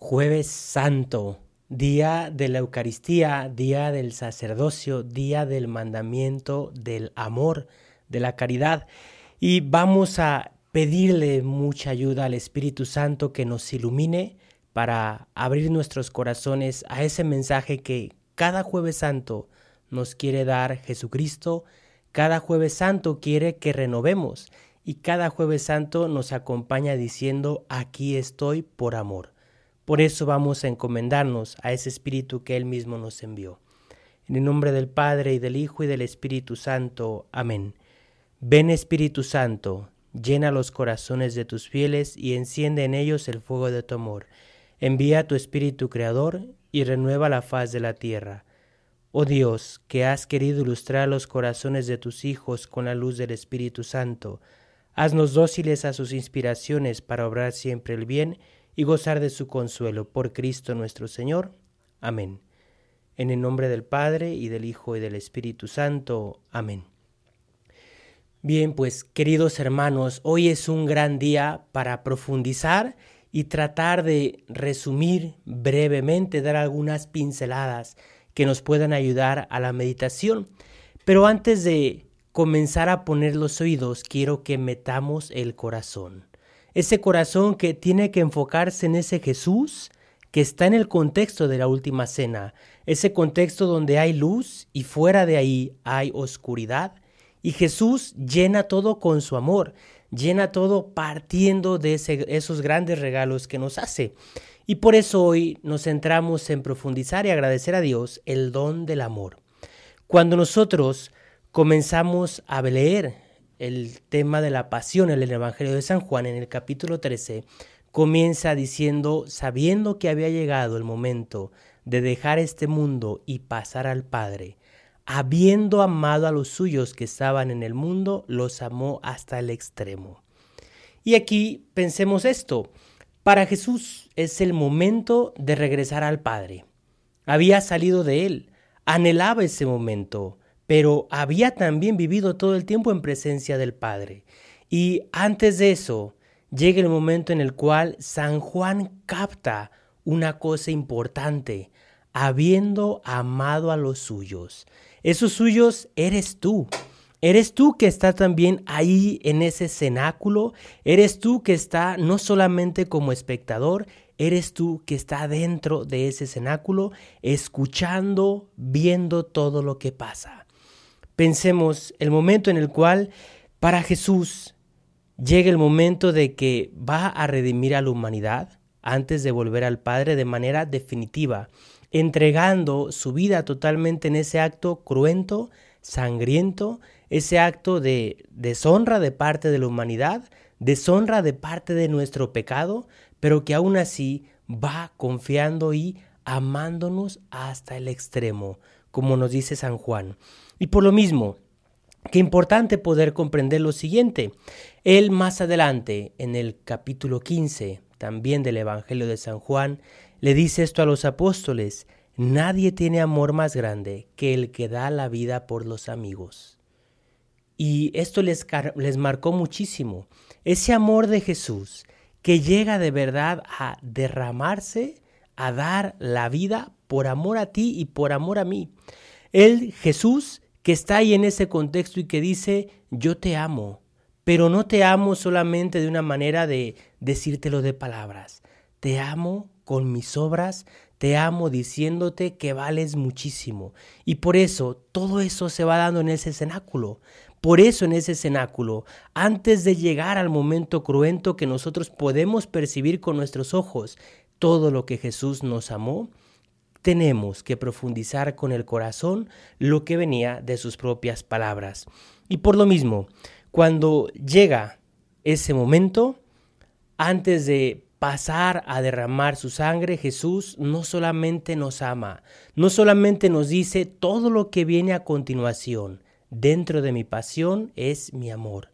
Jueves Santo, día de la Eucaristía, día del sacerdocio, día del mandamiento, del amor, de la caridad. Y vamos a pedirle mucha ayuda al Espíritu Santo que nos ilumine para abrir nuestros corazones a ese mensaje que cada jueves santo nos quiere dar Jesucristo. Cada jueves santo quiere que renovemos y cada jueves santo nos acompaña diciendo, aquí estoy por amor. Por eso vamos a encomendarnos a ese Espíritu que Él mismo nos envió. En el nombre del Padre y del Hijo y del Espíritu Santo. Amén. Ven Espíritu Santo, llena los corazones de tus fieles y enciende en ellos el fuego de tu amor. Envía tu Espíritu Creador y renueva la faz de la tierra. Oh Dios, que has querido ilustrar los corazones de tus hijos con la luz del Espíritu Santo, haznos dóciles a sus inspiraciones para obrar siempre el bien gozar de su consuelo por Cristo nuestro Señor. Amén. En el nombre del Padre y del Hijo y del Espíritu Santo. Amén. Bien, pues queridos hermanos, hoy es un gran día para profundizar y tratar de resumir brevemente, dar algunas pinceladas que nos puedan ayudar a la meditación. Pero antes de comenzar a poner los oídos, quiero que metamos el corazón ese corazón que tiene que enfocarse en ese Jesús que está en el contexto de la última cena, ese contexto donde hay luz y fuera de ahí hay oscuridad. Y Jesús llena todo con su amor, llena todo partiendo de esos grandes regalos que nos hace. Y por eso hoy nos centramos en profundizar y agradecer a Dios el don del amor. Cuando nosotros comenzamos a leer el tema de la pasión en el Evangelio de San Juan, en el capítulo 13, comienza diciendo, sabiendo que había llegado el momento de dejar este mundo y pasar al Padre, habiendo amado a los suyos que estaban en el mundo, los amó hasta el extremo. Y aquí pensemos esto, para Jesús es el momento de regresar al Padre. Había salido de él, anhelaba ese momento, pero había también vivido todo el tiempo en presencia del Padre. Y antes de eso, llega el momento en el cual San Juan capta una cosa importante, habiendo amado a los suyos. Esos suyos eres tú. Eres tú que está también ahí en ese cenáculo, eres tú que está no solamente como espectador, eres tú que está dentro de ese cenáculo, escuchando, viendo todo lo que pasa pensemos el momento en el cual para Jesús llega el momento de que va a redimir a la humanidad antes de volver al Padre de manera definitiva, entregando su vida totalmente en ese acto cruento, sangriento, ese acto de deshonra de parte de la humanidad, deshonra de parte de nuestro pecado, pero que aún así va confiando y amándonos hasta el extremo, como nos dice San Juan. Y por lo mismo, qué importante poder comprender lo siguiente. Él más adelante, en el capítulo 15, también del Evangelio de San Juan, le dice esto a los apóstoles, nadie tiene amor más grande que el que da la vida por los amigos. Y esto les, les marcó muchísimo, ese amor de Jesús que llega de verdad a derramarse, a dar la vida por amor a ti y por amor a mí. Él, Jesús, que está ahí en ese contexto y que dice, yo te amo, pero no te amo solamente de una manera de decírtelo de palabras, te amo con mis obras, te amo diciéndote que vales muchísimo. Y por eso todo eso se va dando en ese cenáculo. Por eso en ese cenáculo, antes de llegar al momento cruento que nosotros podemos percibir con nuestros ojos, todo lo que Jesús nos amó, tenemos que profundizar con el corazón lo que venía de sus propias palabras. Y por lo mismo, cuando llega ese momento, antes de pasar a derramar su sangre, Jesús no solamente nos ama, no solamente nos dice todo lo que viene a continuación, dentro de mi pasión es mi amor.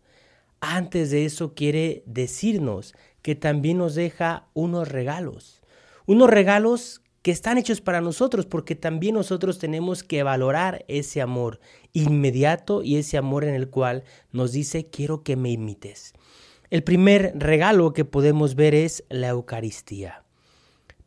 Antes de eso quiere decirnos que también nos deja unos regalos, unos regalos que están hechos para nosotros, porque también nosotros tenemos que valorar ese amor inmediato y ese amor en el cual nos dice, quiero que me imites. El primer regalo que podemos ver es la Eucaristía.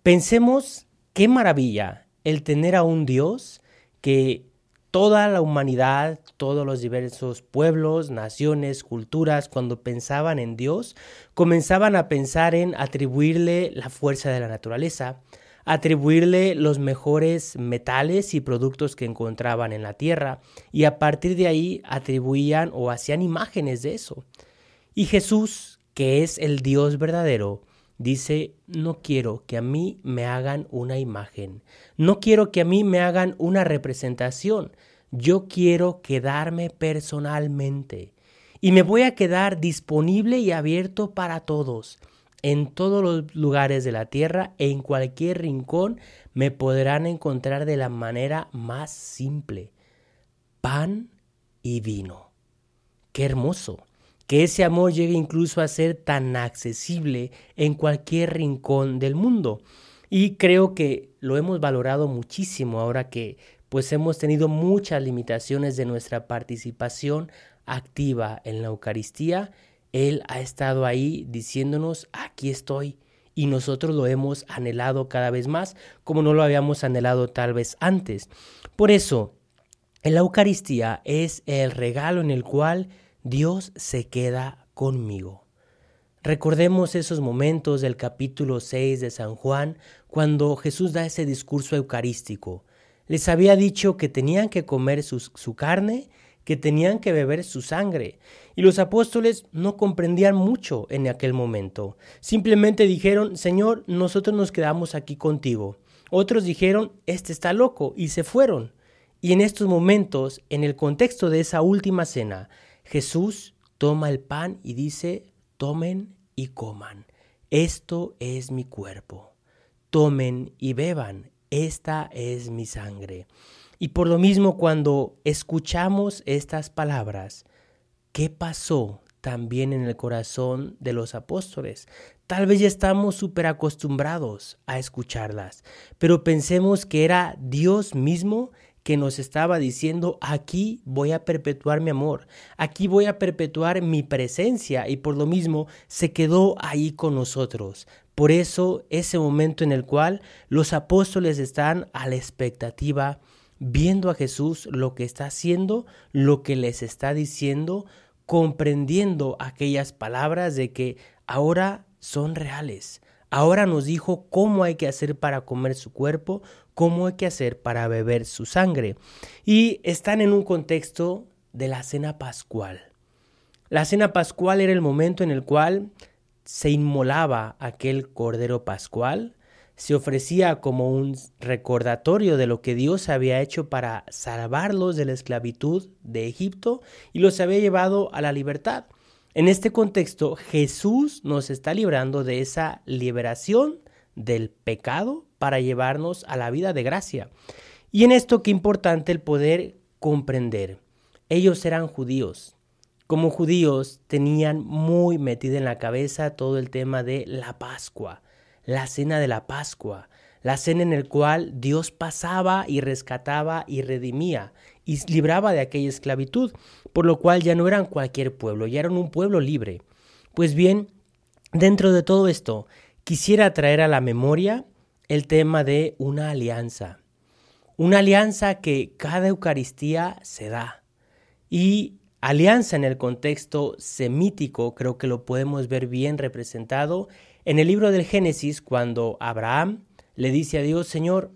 Pensemos qué maravilla el tener a un Dios que toda la humanidad, todos los diversos pueblos, naciones, culturas, cuando pensaban en Dios, comenzaban a pensar en atribuirle la fuerza de la naturaleza, atribuirle los mejores metales y productos que encontraban en la tierra, y a partir de ahí atribuían o hacían imágenes de eso. Y Jesús, que es el Dios verdadero, dice, no quiero que a mí me hagan una imagen, no quiero que a mí me hagan una representación, yo quiero quedarme personalmente y me voy a quedar disponible y abierto para todos. En todos los lugares de la tierra, en cualquier rincón, me podrán encontrar de la manera más simple. Pan y vino. Qué hermoso que ese amor llegue incluso a ser tan accesible en cualquier rincón del mundo. Y creo que lo hemos valorado muchísimo ahora que pues hemos tenido muchas limitaciones de nuestra participación activa en la Eucaristía. Él ha estado ahí diciéndonos, aquí estoy. Y nosotros lo hemos anhelado cada vez más, como no lo habíamos anhelado tal vez antes. Por eso, la Eucaristía es el regalo en el cual Dios se queda conmigo. Recordemos esos momentos del capítulo 6 de San Juan, cuando Jesús da ese discurso eucarístico. Les había dicho que tenían que comer su, su carne, que tenían que beber su sangre. Y los apóstoles no comprendían mucho en aquel momento. Simplemente dijeron, Señor, nosotros nos quedamos aquí contigo. Otros dijeron, este está loco, y se fueron. Y en estos momentos, en el contexto de esa última cena, Jesús toma el pan y dice, tomen y coman. Esto es mi cuerpo. Tomen y beban. Esta es mi sangre. Y por lo mismo cuando escuchamos estas palabras, ¿qué pasó también en el corazón de los apóstoles? Tal vez ya estamos súper acostumbrados a escucharlas, pero pensemos que era Dios mismo que nos estaba diciendo, aquí voy a perpetuar mi amor, aquí voy a perpetuar mi presencia y por lo mismo se quedó ahí con nosotros. Por eso ese momento en el cual los apóstoles están a la expectativa, viendo a Jesús lo que está haciendo, lo que les está diciendo, comprendiendo aquellas palabras de que ahora son reales. Ahora nos dijo cómo hay que hacer para comer su cuerpo, cómo hay que hacer para beber su sangre. Y están en un contexto de la cena pascual. La cena pascual era el momento en el cual se inmolaba aquel cordero pascual, se ofrecía como un recordatorio de lo que Dios había hecho para salvarlos de la esclavitud de Egipto y los había llevado a la libertad. En este contexto, Jesús nos está librando de esa liberación del pecado para llevarnos a la vida de gracia. Y en esto qué importante el poder comprender. Ellos eran judíos. Como judíos tenían muy metida en la cabeza todo el tema de la Pascua, la cena de la Pascua, la cena en el cual Dios pasaba y rescataba y redimía y libraba de aquella esclavitud, por lo cual ya no eran cualquier pueblo, ya eran un pueblo libre. Pues bien, dentro de todo esto, quisiera traer a la memoria el tema de una alianza. Una alianza que cada Eucaristía se da. Y alianza en el contexto semítico creo que lo podemos ver bien representado en el libro del Génesis cuando Abraham le dice a Dios, Señor,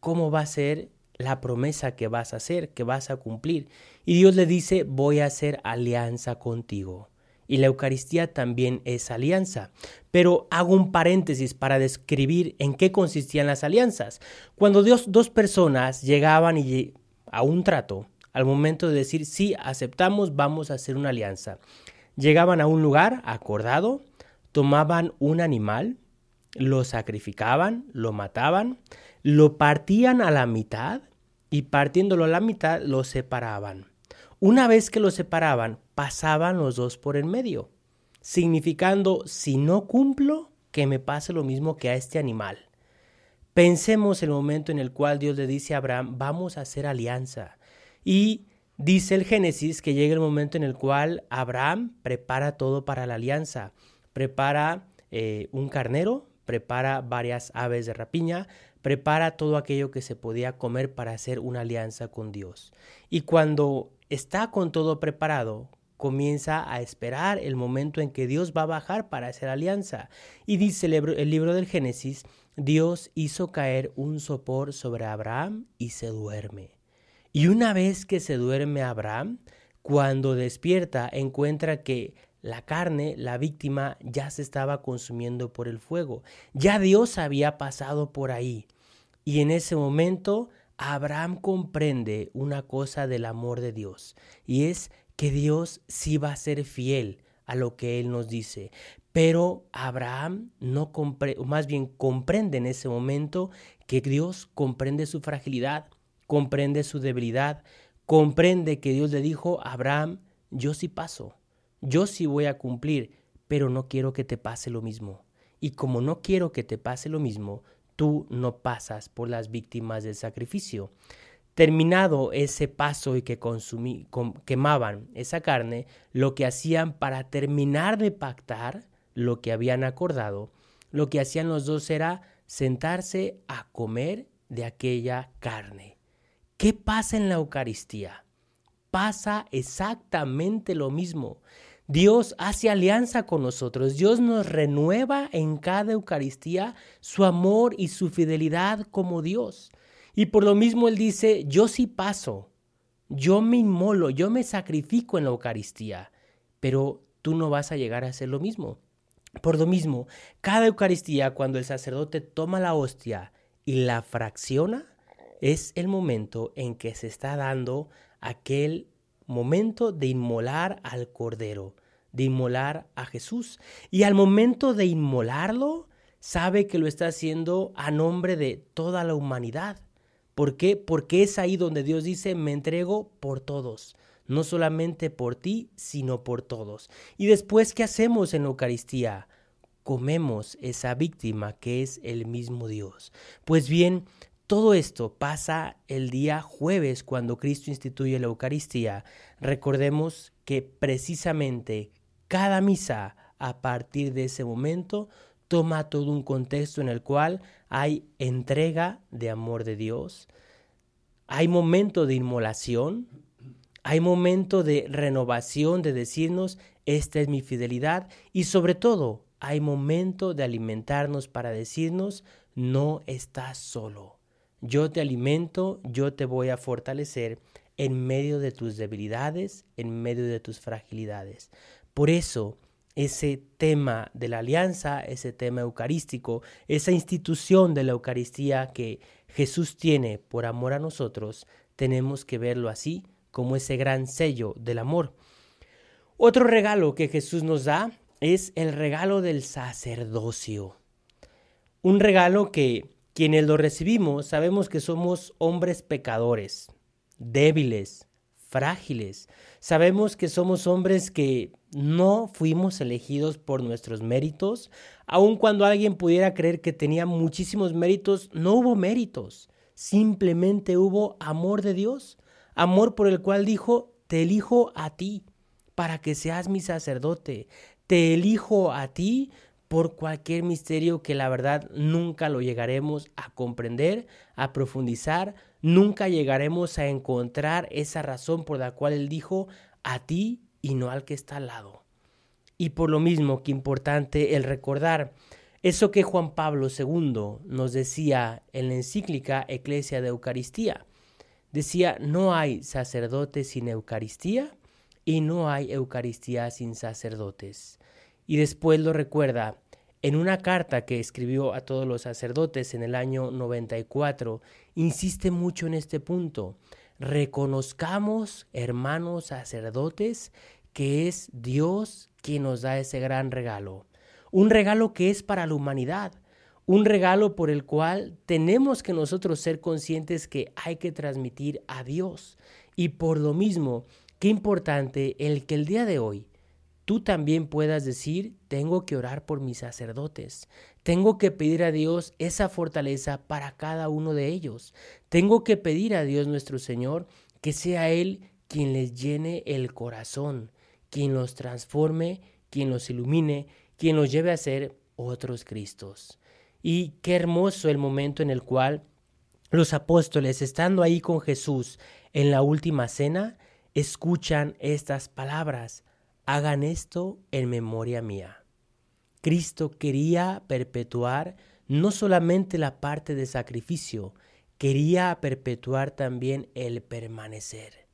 ¿cómo va a ser la promesa que vas a hacer, que vas a cumplir? Y Dios le dice, voy a hacer alianza contigo y la Eucaristía también es alianza. Pero hago un paréntesis para describir en qué consistían las alianzas. Cuando Dios, dos personas llegaban y, a un trato, al momento de decir, sí, aceptamos, vamos a hacer una alianza, llegaban a un lugar acordado, tomaban un animal, lo sacrificaban, lo mataban, lo partían a la mitad y partiéndolo a la mitad lo separaban. Una vez que lo separaban, pasaban los dos por en medio, significando, si no cumplo, que me pase lo mismo que a este animal. Pensemos el momento en el cual Dios le dice a Abraham, vamos a hacer alianza. Y dice el Génesis que llega el momento en el cual Abraham prepara todo para la alianza. Prepara eh, un carnero, prepara varias aves de rapiña, prepara todo aquello que se podía comer para hacer una alianza con Dios. Y cuando está con todo preparado, comienza a esperar el momento en que Dios va a bajar para hacer alianza. Y dice el libro del Génesis, Dios hizo caer un sopor sobre Abraham y se duerme. Y una vez que se duerme Abraham, cuando despierta encuentra que la carne, la víctima, ya se estaba consumiendo por el fuego. Ya Dios había pasado por ahí. Y en ese momento Abraham comprende una cosa del amor de Dios. Y es que Dios sí va a ser fiel a lo que Él nos dice. Pero Abraham no comprende, más bien comprende en ese momento que Dios comprende su fragilidad, comprende su debilidad, comprende que Dios le dijo a Abraham, yo sí paso, yo sí voy a cumplir, pero no quiero que te pase lo mismo. Y como no quiero que te pase lo mismo, tú no pasas por las víctimas del sacrificio. Terminado ese paso y que consumí, quemaban esa carne, lo que hacían para terminar de pactar lo que habían acordado, lo que hacían los dos era sentarse a comer de aquella carne. ¿Qué pasa en la Eucaristía? Pasa exactamente lo mismo. Dios hace alianza con nosotros. Dios nos renueva en cada Eucaristía su amor y su fidelidad como Dios. Y por lo mismo Él dice, yo sí paso, yo me inmolo, yo me sacrifico en la Eucaristía, pero tú no vas a llegar a hacer lo mismo. Por lo mismo, cada Eucaristía, cuando el sacerdote toma la hostia y la fracciona, es el momento en que se está dando aquel momento de inmolar al Cordero, de inmolar a Jesús. Y al momento de inmolarlo, sabe que lo está haciendo a nombre de toda la humanidad. ¿Por qué? Porque es ahí donde Dios dice, me entrego por todos, no solamente por ti, sino por todos. Y después, ¿qué hacemos en la Eucaristía? Comemos esa víctima que es el mismo Dios. Pues bien, todo esto pasa el día jueves cuando Cristo instituye la Eucaristía. Recordemos que precisamente cada misa a partir de ese momento toma todo un contexto en el cual hay entrega de amor de Dios, hay momento de inmolación, hay momento de renovación, de decirnos, esta es mi fidelidad y sobre todo hay momento de alimentarnos para decirnos, no estás solo yo te alimento, yo te voy a fortalecer en medio de tus debilidades, en medio de tus fragilidades. Por eso, ese tema de la alianza, ese tema eucarístico, esa institución de la Eucaristía que Jesús tiene por amor a nosotros, tenemos que verlo así, como ese gran sello del amor. Otro regalo que Jesús nos da es el regalo del sacerdocio. Un regalo que quienes lo recibimos sabemos que somos hombres pecadores, débiles, frágiles. Sabemos que somos hombres que no fuimos elegidos por nuestros méritos. Aun cuando alguien pudiera creer que tenía muchísimos méritos, no hubo méritos. Simplemente hubo amor de Dios. Amor por el cual dijo, te elijo a ti para que seas mi sacerdote. Te elijo a ti por cualquier misterio que la verdad nunca lo llegaremos a comprender, a profundizar, nunca llegaremos a encontrar esa razón por la cual Él dijo a ti y no al que está al lado. Y por lo mismo que importante el recordar eso que Juan Pablo II nos decía en la encíclica Eclesia de Eucaristía. Decía, no hay sacerdotes sin Eucaristía y no hay Eucaristía sin sacerdotes y después lo recuerda en una carta que escribió a todos los sacerdotes en el año 94, insiste mucho en este punto. Reconozcamos, hermanos sacerdotes, que es Dios quien nos da ese gran regalo. Un regalo que es para la humanidad, un regalo por el cual tenemos que nosotros ser conscientes que hay que transmitir a Dios. Y por lo mismo, qué importante el que el día de hoy tú también puedas decir, tengo que orar por mis sacerdotes, tengo que pedir a Dios esa fortaleza para cada uno de ellos, tengo que pedir a Dios nuestro Señor que sea Él quien les llene el corazón, quien los transforme, quien los ilumine, quien los lleve a ser otros Cristos. Y qué hermoso el momento en el cual los apóstoles, estando ahí con Jesús en la última cena, escuchan estas palabras. Hagan esto en memoria mía. Cristo quería perpetuar no solamente la parte de sacrificio, quería perpetuar también el permanecer.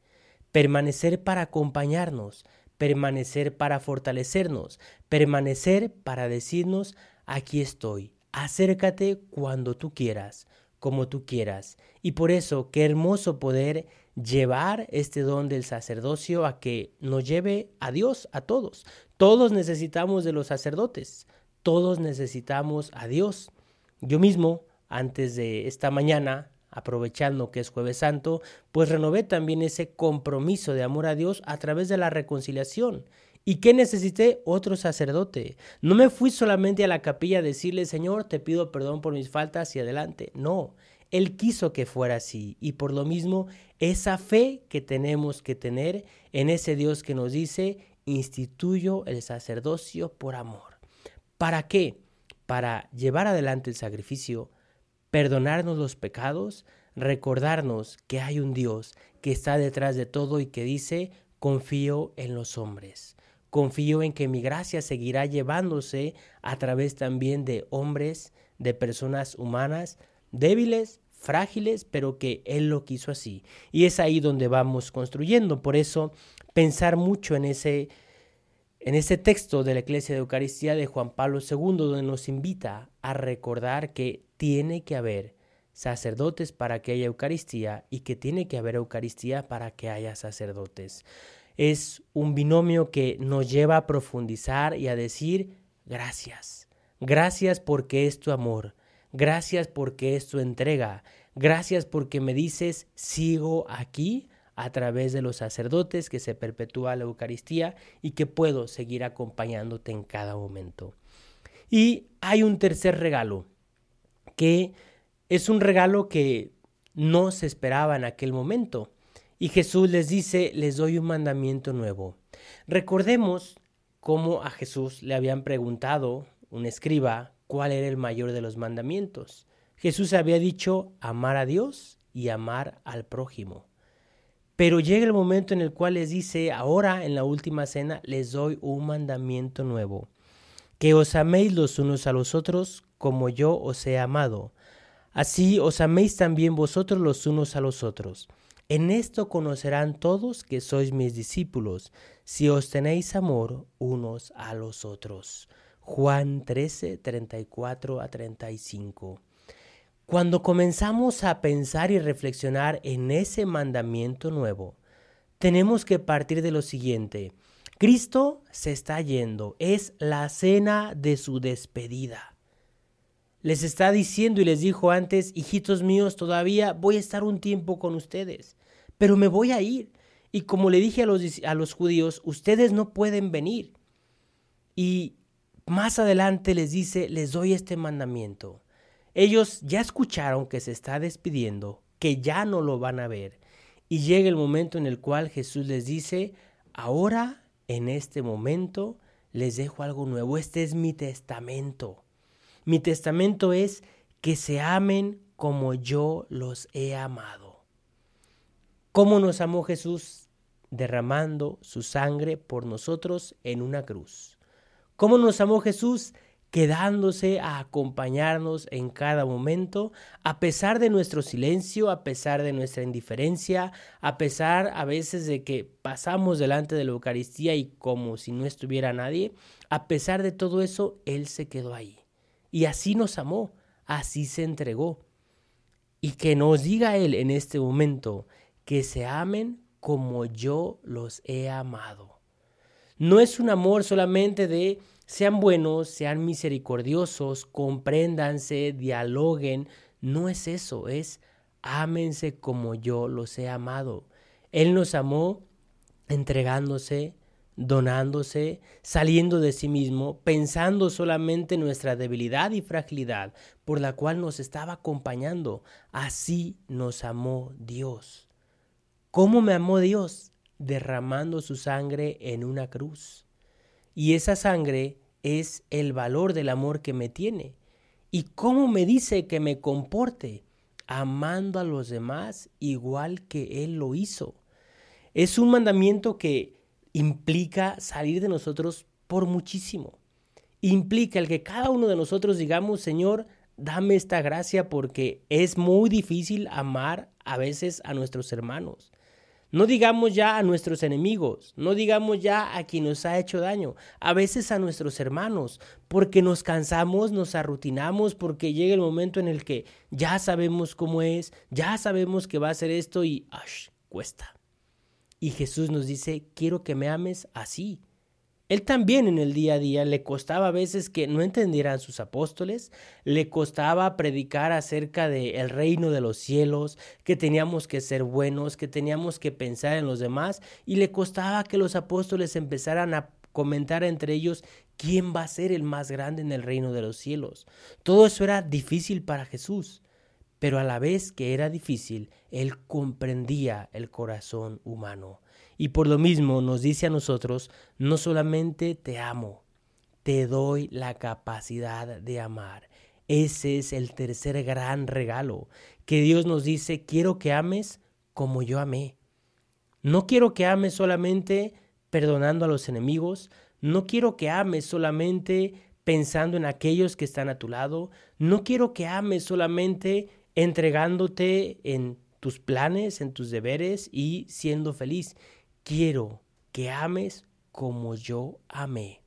Permanecer para acompañarnos, permanecer para fortalecernos, permanecer para decirnos, aquí estoy, acércate cuando tú quieras, como tú quieras. Y por eso, qué hermoso poder llevar este don del sacerdocio a que nos lleve a Dios, a todos. Todos necesitamos de los sacerdotes, todos necesitamos a Dios. Yo mismo, antes de esta mañana, aprovechando que es jueves santo, pues renové también ese compromiso de amor a Dios a través de la reconciliación. ¿Y qué necesité? Otro sacerdote. No me fui solamente a la capilla a decirle, Señor, te pido perdón por mis faltas y adelante. No, Él quiso que fuera así. Y por lo mismo, esa fe que tenemos que tener en ese Dios que nos dice, instituyo el sacerdocio por amor. ¿Para qué? Para llevar adelante el sacrificio, perdonarnos los pecados, recordarnos que hay un Dios que está detrás de todo y que dice, confío en los hombres. Confío en que mi gracia seguirá llevándose a través también de hombres, de personas humanas, débiles, frágiles, pero que Él lo quiso así. Y es ahí donde vamos construyendo. Por eso, pensar mucho en ese, en ese texto de la Iglesia de Eucaristía de Juan Pablo II, donde nos invita a recordar que tiene que haber sacerdotes para que haya Eucaristía y que tiene que haber Eucaristía para que haya sacerdotes. Es un binomio que nos lleva a profundizar y a decir gracias. Gracias porque es tu amor. Gracias porque es tu entrega. Gracias porque me dices sigo aquí a través de los sacerdotes que se perpetúa la Eucaristía y que puedo seguir acompañándote en cada momento. Y hay un tercer regalo que es un regalo que no se esperaba en aquel momento. Y Jesús les dice, les doy un mandamiento nuevo. Recordemos cómo a Jesús le habían preguntado un escriba cuál era el mayor de los mandamientos. Jesús había dicho amar a Dios y amar al prójimo. Pero llega el momento en el cual les dice, ahora en la última cena les doy un mandamiento nuevo, que os améis los unos a los otros como yo os he amado. Así os améis también vosotros los unos a los otros. En esto conocerán todos que sois mis discípulos, si os tenéis amor unos a los otros. Juan 13, 34 a 35. Cuando comenzamos a pensar y reflexionar en ese mandamiento nuevo, tenemos que partir de lo siguiente. Cristo se está yendo, es la cena de su despedida les está diciendo y les dijo antes, hijitos míos, todavía voy a estar un tiempo con ustedes, pero me voy a ir. Y como le dije a los, a los judíos, ustedes no pueden venir. Y más adelante les dice, les doy este mandamiento. Ellos ya escucharon que se está despidiendo, que ya no lo van a ver. Y llega el momento en el cual Jesús les dice, ahora, en este momento, les dejo algo nuevo. Este es mi testamento. Mi testamento es que se amen como yo los he amado. ¿Cómo nos amó Jesús? Derramando su sangre por nosotros en una cruz. ¿Cómo nos amó Jesús? quedándose a acompañarnos en cada momento, a pesar de nuestro silencio, a pesar de nuestra indiferencia, a pesar a veces de que pasamos delante de la Eucaristía y como si no estuviera nadie, a pesar de todo eso, Él se quedó ahí. Y así nos amó, así se entregó. Y que nos diga Él en este momento que se amen como yo los he amado. No es un amor solamente de sean buenos, sean misericordiosos, compréndanse, dialoguen. No es eso, es ámense como yo los he amado. Él nos amó entregándose, donándose, saliendo de sí mismo, pensando solamente en nuestra debilidad y fragilidad por la cual nos estaba acompañando. Así nos amó Dios. ¿Cómo me amó Dios? Derramando su sangre en una cruz. Y esa sangre es el valor del amor que me tiene. ¿Y cómo me dice que me comporte? Amando a los demás igual que Él lo hizo. Es un mandamiento que implica salir de nosotros por muchísimo. Implica el que cada uno de nosotros digamos, Señor, dame esta gracia porque es muy difícil amar a veces a nuestros hermanos. No digamos ya a nuestros enemigos, no digamos ya a quien nos ha hecho daño, a veces a nuestros hermanos, porque nos cansamos, nos arrutinamos, porque llega el momento en el que ya sabemos cómo es, ya sabemos que va a ser esto y ¡ash! cuesta. Y Jesús nos dice, quiero que me ames así, él también en el día a día le costaba a veces que no entendieran sus apóstoles, le costaba predicar acerca del el reino de los cielos, que teníamos que ser buenos, que teníamos que pensar en los demás, y le costaba que los apóstoles empezaran a comentar entre ellos quién va a ser el más grande en el reino de los cielos. Todo eso era difícil para Jesús, pero a la vez que era difícil, él comprendía el corazón humano. Y por lo mismo nos dice a nosotros, no solamente te amo, te doy la capacidad de amar. Ese es el tercer gran regalo, que Dios nos dice, quiero que ames como yo amé. No quiero que ames solamente perdonando a los enemigos, no quiero que ames solamente pensando en aquellos que están a tu lado, no quiero que ames solamente entregándote en tus planes, en tus deberes y siendo feliz quiero que ames como yo amé,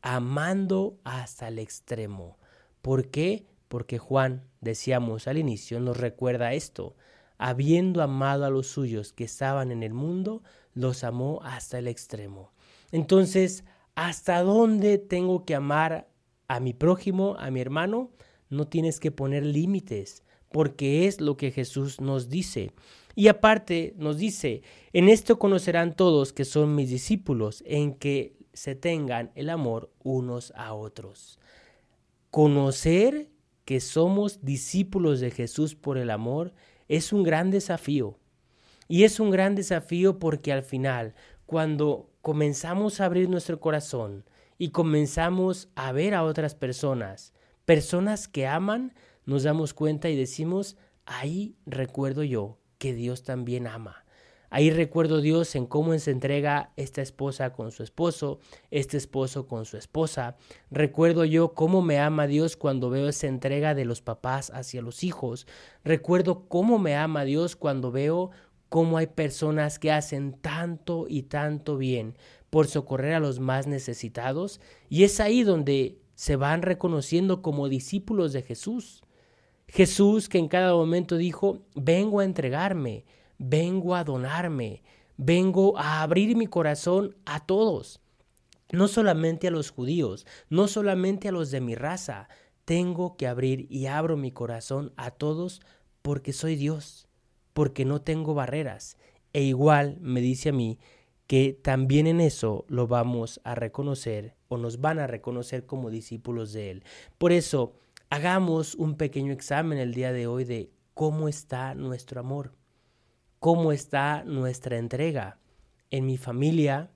amando hasta el extremo. ¿Por qué? Porque Juan, decíamos al inicio, nos recuerda esto. Habiendo amado a los suyos que estaban en el mundo, los amó hasta el extremo. Entonces, ¿hasta dónde tengo que amar a mi prójimo, a mi hermano? No tienes que poner límites, porque es lo que Jesús nos dice. Y aparte nos dice, en esto conocerán todos que son mis discípulos, en que se tengan el amor unos a otros. Conocer que somos discípulos de Jesús por el amor es un gran desafío. Y es un gran desafío porque al final, cuando comenzamos a abrir nuestro corazón y comenzamos a ver a otras personas, personas que aman, nos damos cuenta y decimos, ahí recuerdo yo que Dios también ama. Ahí recuerdo Dios en cómo se entrega esta esposa con su esposo, este esposo con su esposa. Recuerdo yo cómo me ama Dios cuando veo esa entrega de los papás hacia los hijos. Recuerdo cómo me ama Dios cuando veo cómo hay personas que hacen tanto y tanto bien por socorrer a los más necesitados. Y es ahí donde se van reconociendo como discípulos de Jesús. Jesús que en cada momento dijo, vengo a entregarme, vengo a donarme, vengo a abrir mi corazón a todos, no solamente a los judíos, no solamente a los de mi raza, tengo que abrir y abro mi corazón a todos porque soy Dios, porque no tengo barreras. E igual me dice a mí que también en eso lo vamos a reconocer o nos van a reconocer como discípulos de Él. Por eso, hagamos un pequeño examen el día de hoy de cómo está nuestro amor, cómo está nuestra entrega en mi familia,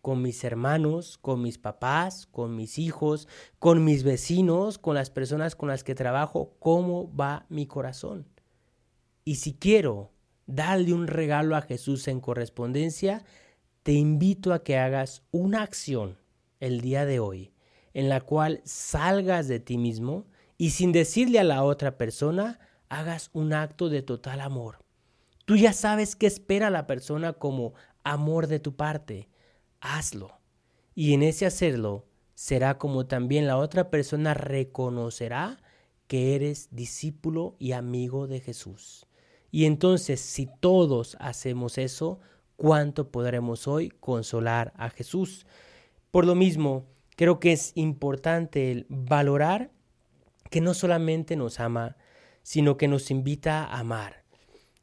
con mis hermanos, con mis papás, con mis hijos, con mis vecinos, con las personas con las que trabajo, cómo va mi corazón. Y si quiero darle un regalo a Jesús en correspondencia, te invito a que hagas una acción el día de hoy en la cual salgas de ti mismo y sin decirle a la otra persona, hagas un acto de total amor. Tú ya sabes qué espera la persona como amor de tu parte. Hazlo. Y en ese hacerlo será como también la otra persona reconocerá que eres discípulo y amigo de Jesús. Y entonces, si todos hacemos eso, ¿cuánto podremos hoy consolar a Jesús? Por lo mismo, creo que es importante el valorar que no solamente nos ama, sino que nos invita a amar.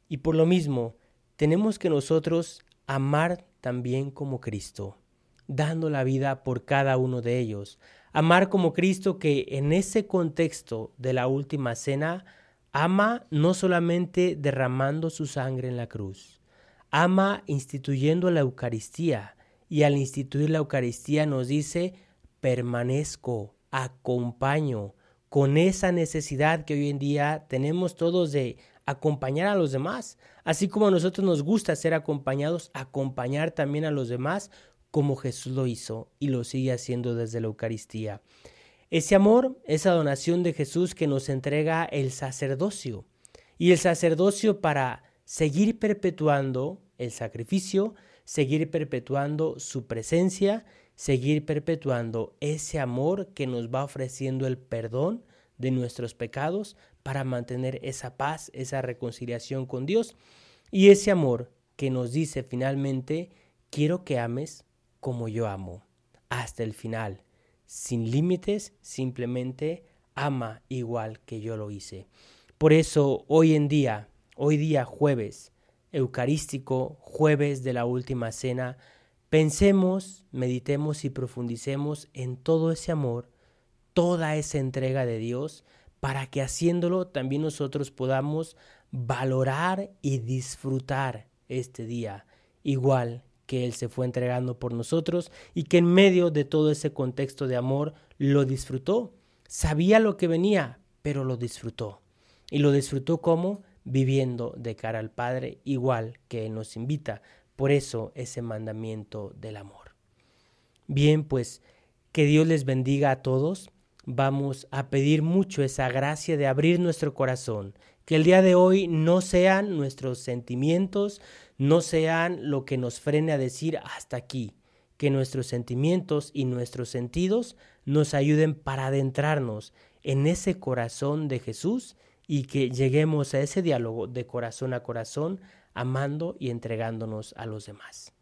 Y por lo mismo, tenemos que nosotros amar también como Cristo, dando la vida por cada uno de ellos. Amar como Cristo que en ese contexto de la última cena, ama no solamente derramando su sangre en la cruz, ama instituyendo la Eucaristía y al instituir la Eucaristía nos dice, permanezco, acompaño, con esa necesidad que hoy en día tenemos todos de acompañar a los demás. Así como a nosotros nos gusta ser acompañados, acompañar también a los demás como Jesús lo hizo y lo sigue haciendo desde la Eucaristía. Ese amor, esa donación de Jesús que nos entrega el sacerdocio. Y el sacerdocio para seguir perpetuando el sacrificio, seguir perpetuando su presencia, seguir perpetuando ese amor que nos va ofreciendo el perdón de nuestros pecados para mantener esa paz, esa reconciliación con Dios y ese amor que nos dice finalmente, quiero que ames como yo amo, hasta el final, sin límites, simplemente ama igual que yo lo hice. Por eso hoy en día, hoy día jueves, eucarístico, jueves de la última cena, pensemos, meditemos y profundicemos en todo ese amor, toda esa entrega de Dios, para que haciéndolo también nosotros podamos valorar y disfrutar este día, igual que Él se fue entregando por nosotros y que en medio de todo ese contexto de amor lo disfrutó. Sabía lo que venía, pero lo disfrutó. Y lo disfrutó como viviendo de cara al Padre, igual que Él nos invita. Por eso ese mandamiento del amor. Bien, pues que Dios les bendiga a todos. Vamos a pedir mucho esa gracia de abrir nuestro corazón, que el día de hoy no sean nuestros sentimientos, no sean lo que nos frene a decir hasta aquí, que nuestros sentimientos y nuestros sentidos nos ayuden para adentrarnos en ese corazón de Jesús y que lleguemos a ese diálogo de corazón a corazón, amando y entregándonos a los demás.